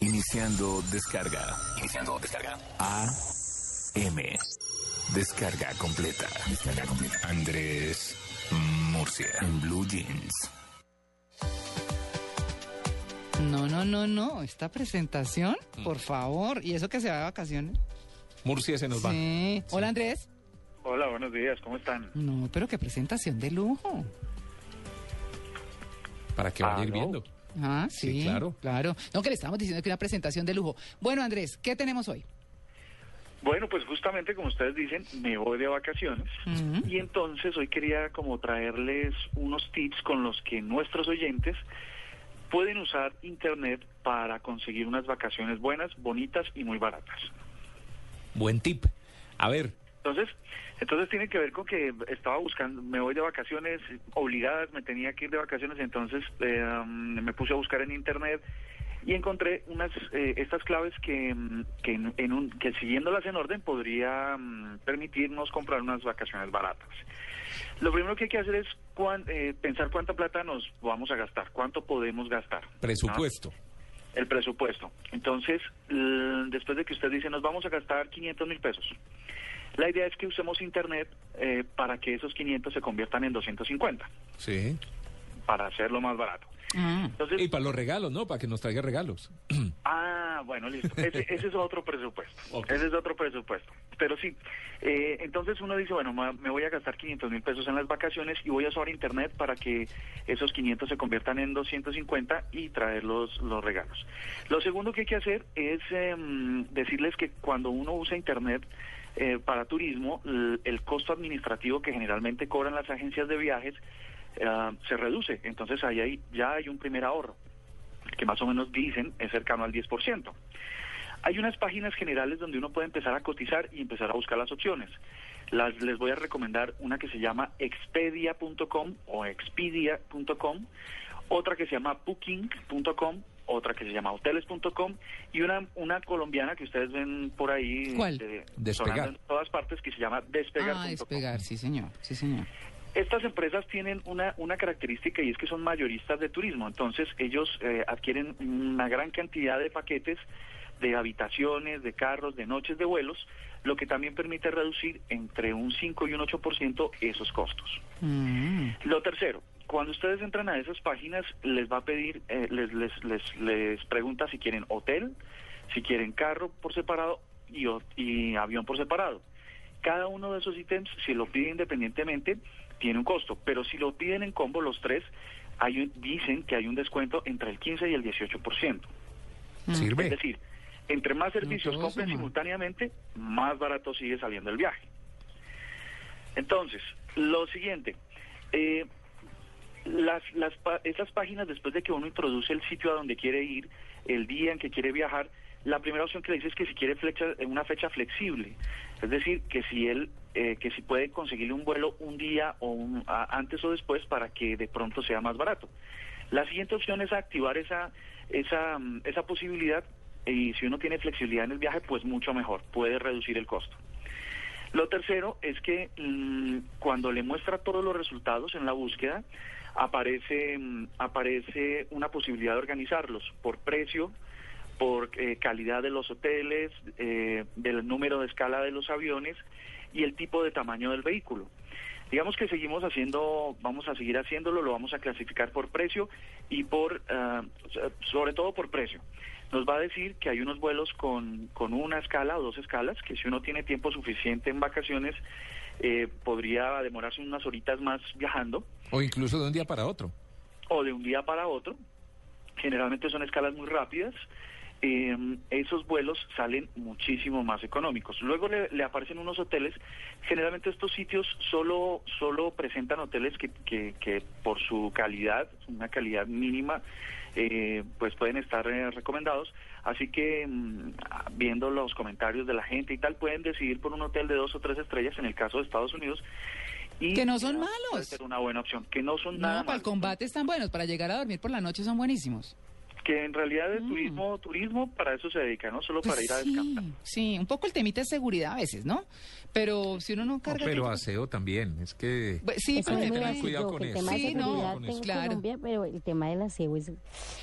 Iniciando descarga. Iniciando descarga. A M. Descarga completa. Descarga completa. Andrés Murcia en Blue Jeans. No, no, no, no. Esta presentación, por favor. ¿Y eso que se va de vacaciones? Murcia se nos va. Sí. Hola, Andrés. Hola, buenos días, ¿cómo están? No, pero qué presentación de lujo. Para que vaya Ah, ir ¿no? viendo. Ah, Sí, sí, claro. Claro. No, que le estamos diciendo que una presentación de lujo. Bueno, Andrés, ¿qué tenemos hoy? Bueno, pues justamente como ustedes dicen, me voy de vacaciones y entonces hoy quería como traerles unos tips con los que nuestros oyentes pueden usar Internet para conseguir unas vacaciones buenas, bonitas y muy baratas. Buen tip. A ver, Entonces, entonces tiene que ver con que estaba buscando, me voy de vacaciones obligadas, me tenía que ir de vacaciones, entonces eh, um, me puse a buscar en internet y encontré unas eh, estas claves que, mm, que, en, un, que siguiéndolas en orden podría mm, permitirnos comprar unas vacaciones baratas. Lo primero que hay que hacer es cuán- eh, pensar cuánta plata nos vamos a gastar, cuánto podemos gastar. ¿no? presupuesto. el presupuesto. Entonces, después de que usted dice, nos vamos a gastar 500 mil pesos, la idea es que usemos Internet eh, para que esos 500 se conviertan en 250, Sí. para hacerlo más barato. Ah, Entonces, Y para los regalos, ¿no? Para que nos traiga regalos. ah, bueno, listo. Ese, ese es otro presupuesto. Ese es otro presupuesto. Pero sí, eh, entonces uno dice, bueno, ma- me voy a gastar 500 mil pesos en las vacaciones y voy a usar Internet para que esos 500 se conviertan en 250 y traer los, los regalos. Lo segundo que hay que hacer es em, decirles que cuando uno usa Internet eh, para turismo, l- el costo administrativo que generalmente cobran las agencias de viajes eh, se reduce. Entonces ahí hay, ya hay un primer ahorro que más o menos dicen es cercano al 10%. Hay unas páginas generales donde uno puede empezar a cotizar y empezar a buscar las opciones. Las, les voy a recomendar una que se llama expedia.com o expedia.com, otra que se llama booking.com, otra que se llama hoteles.com y una, una colombiana que ustedes ven por ahí ¿Cuál? eh, Despegar. en todas partes que se llama ah, despegar.com. despegar, sí, señor. Sí, señor. Estas empresas tienen una, una característica y es que son mayoristas de turismo, entonces ellos eh, adquieren una gran cantidad de paquetes de habitaciones, de carros, de noches de vuelos, lo que también permite reducir entre un 5 y un 8% esos costos. Mm. Lo tercero, cuando ustedes entran a esas páginas, les va a pedir, eh, les, les, les, les pregunta si quieren hotel, si quieren carro por separado y, y avión por separado. Cada uno de esos ítems, si lo pide independientemente, tiene un costo, pero si lo piden en combo los tres, hay un- dicen que hay un descuento entre el 15 y el 18%. Es Sirve. decir, entre más servicios compren simultáneamente, más barato sigue saliendo el viaje. Entonces, lo siguiente, eh, las, las, esas páginas, después de que uno introduce el sitio a donde quiere ir, el día en que quiere viajar, la primera opción que le dice es que si quiere flecha, una fecha flexible, es decir, que si él, eh, que si puede conseguirle un vuelo un día o un- antes o después para que de pronto sea más barato. La siguiente opción es activar esa, esa, mm, esa posibilidad y si uno tiene flexibilidad en el viaje, pues mucho mejor, puede reducir el costo. Lo tercero es que mm, cuando le muestra todos los resultados en la búsqueda, aparece, mm, aparece una posibilidad de organizarlos por precio, por eh, calidad de los hoteles, eh, del número de escala de los aviones y el tipo de tamaño del vehículo. Digamos que seguimos haciendo, vamos a seguir haciéndolo, lo vamos a clasificar por precio y por, ah, sobre todo por precio. Nos va a decir que hay unos vuelos con, con una escala o dos escalas, que si uno tiene tiempo suficiente en vacaciones, eh, podría demorarse unas horitas más viajando O incluso de un día para otro. o de un día para otro. Generalmente son escalas muy rápidas eh, esos vuelos salen muchísimo más económicos. Luego le, le aparecen unos hoteles. Generalmente estos sitios solo, solo presentan hoteles que, que, que por su calidad, una calidad mínima, eh, pues pueden estar eh, recomendados. Así que mm, viendo los comentarios de la gente y tal, pueden decidir por un hotel de dos o tres estrellas en el caso de Estados Unidos. Y Que no son Puede malos. ser una buena opción, que no son No, nada para el combate están buenos, para llegar a dormir por la noche son buenísimos. Que en realidad el turismo, turismo para eso se dedica, no solo para Pues ir a sí, descansar. sí, un poco el temita de seguridad a veces, ¿no? Pero si uno no No, carga... pero tanto- aseo también. Es que. Pues sí, Eso pero es que tener cuidado con el eso. Sí, no, con eso. Claro. Colombia, pero el tema del aseo es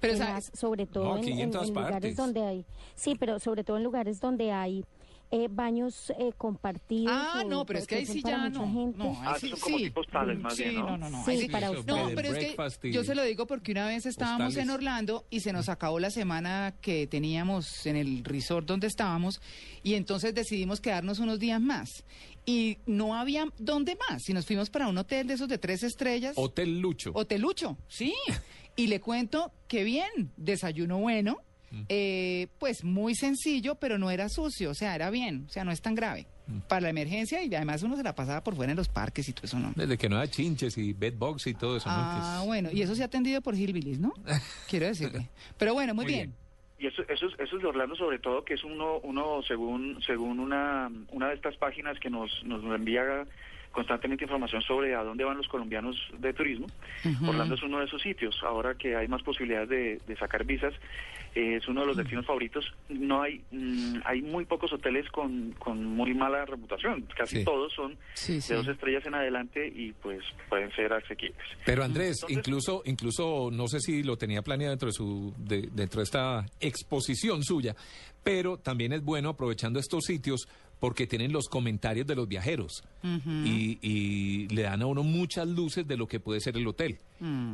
Pero, ¿sabes? sobre todo No, en, en en- lugares donde hay, sí, pero sobre todo en lugares donde hay eh, baños eh, compartidos. Ah, no, pero es que ahí sí ya mucha no. gente. No, ahí Ah, sí, son como sí. más Sí, bien, ¿no? no, no, no. Sí, ahí sí- para eso, ustedes. No, pero es que yo se lo digo porque una vez estábamos Hostales. en Orlando y se nos acabó la semana que teníamos en el resort donde estábamos y entonces decidimos quedarnos unos días más. Y no había dónde más. Y nos fuimos para un hotel de esos de tres estrellas. Hotel Lucho. Hotelucho, sí. Y le cuento que bien, desayuno bueno, Mm. eh, pues muy sencillo, pero no era sucio, o sea, era bien, o sea, no es tan grave. Mm. Para la emergencia y además uno se la pasaba por fuera en los parques y todo eso, ¿no? Desde que no haya chinches y bedbugs y todo eso, Ah, es- bueno, y eso se ha atendido por Hillbillies, ¿no? Quiero decirle. Pero bueno, muy, Muy bien. bien. Y eso, eso, es- eso es de Orlando sobre todo, que es uno, uno según, según una, una de estas páginas que nos, nos envía constantemente información sobre a dónde van los colombianos de turismo. Orlando es uno de esos sitios. Ahora que hay más posibilidades de, de sacar visas, eh, es uno de los destinos favoritos. No hay, mm, hay muy pocos hoteles con, con muy mala reputación. Casi Sí. todos son Sí, sí. de dos estrellas en adelante y pues pueden ser asequibles. Pero Andrés, Entonces- incluso, incluso no sé si lo tenía planeado dentro de su, de- dentro de esta exposición suya, pero también es bueno aprovechando estos sitios porque tienen los comentarios de los viajeros y, y le dan a uno muchas luces de lo que puede ser el hotel.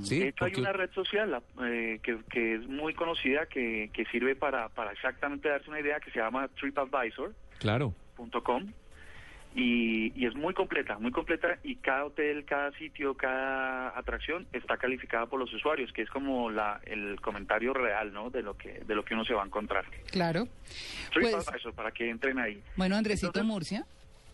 ¿sí? De hecho, hay Porque- una red social eh, que, que es muy conocida, que, que sirve para, para exactamente darse una idea, que se llama TripAdvisor.com Claro. Y, y es muy completa, muy completa y cada hotel, cada sitio, cada atracción está calificada por los usuarios, que es como la, el comentario real, ¿no? De lo que de lo que uno se va a encontrar. Claro. Pues, TripAdvisor para que entren ahí. bueno, Andresito Entonces, Murcia.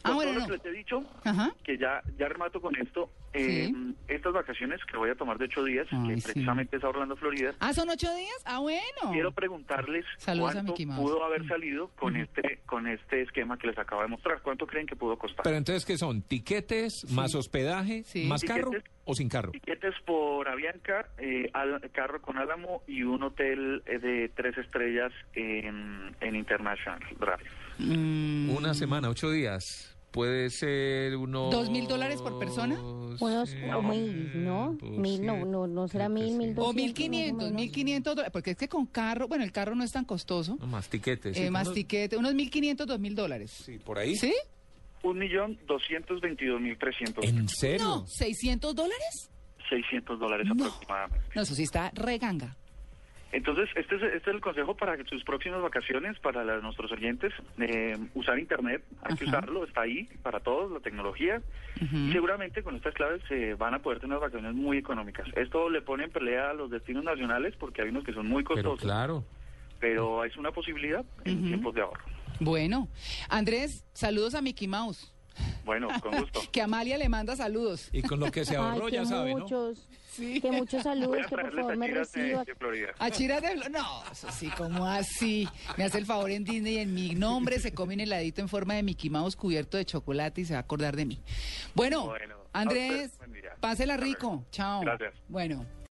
Ah, bueno, no. que les he dicho, Ajá. que ya, ya remato con esto, eh, Sí. estas vacaciones que voy a tomar de ocho días, Ay, que sí. precisamente es a Orlando, Florida, Ah, ¿son ocho días? Ah, bueno. quiero preguntarles Saludos cuánto pudo haber salido con este con este esquema que les acabo de mostrar. ¿Cuánto creen que pudo costar? Pero entonces, ¿qué son? ¿Tiquetes, más hospedaje, Sí. más carro Tiquetes. o sin carro? Tiquetes por Avianca, eh, al- carro con Álamo y un hotel eh, de tres estrellas en, en International Drive. Mm, Una semana, ocho días. Puede ser unos... ¿Dos mil dólares por persona? Unos Sí, o mil, ¿no? pues Mil, no, no, no será mil, mil o mil quinientos, mil quinientos dólares, porque es que con carro, bueno, el carro no es tan costoso. No, más tiquetes. Eh, sí, más unos- tiquete, unos mil quinientos, dos mil dólares. Sí, por ahí. ¿Sí? Un millón doscientos veintidós mil trescientos. ¿En serio? No, ¿seiscientos dólares? 600 dólares aproximadamente. No, eso sí está reganga. Entonces, este es, este es el consejo para sus próximas vacaciones, para la- nuestros oyentes, eh, usar Internet, hay que usarlo, está ahí para todos, la tecnología. Y seguramente con estas claves se van a poder tener unas vacaciones muy económicas. Esto le pone en pelea a los destinos nacionales porque hay unos que son muy Pero costosos, claro. pero es una posibilidad en tiempos de ahorro. Bueno, Andrés, saludos a Mickey Mouse. Bueno, con gusto. Que Amalia le manda saludos. Y con lo que se ahorró, Ay, que ya sabe, ¿no? muchos, Sí. que muchos saludos, que por favor a me Chiras de, reciba. de Florida. A Chiras de Flo- No, eso sí, como así? Me hace el favor en Disney, en mi nombre se come un heladito en forma de Mickey Mouse cubierto de chocolate y se va a acordar de mí. Bueno, Andrés, usted, pásela rico. Chao. Gracias. Bueno.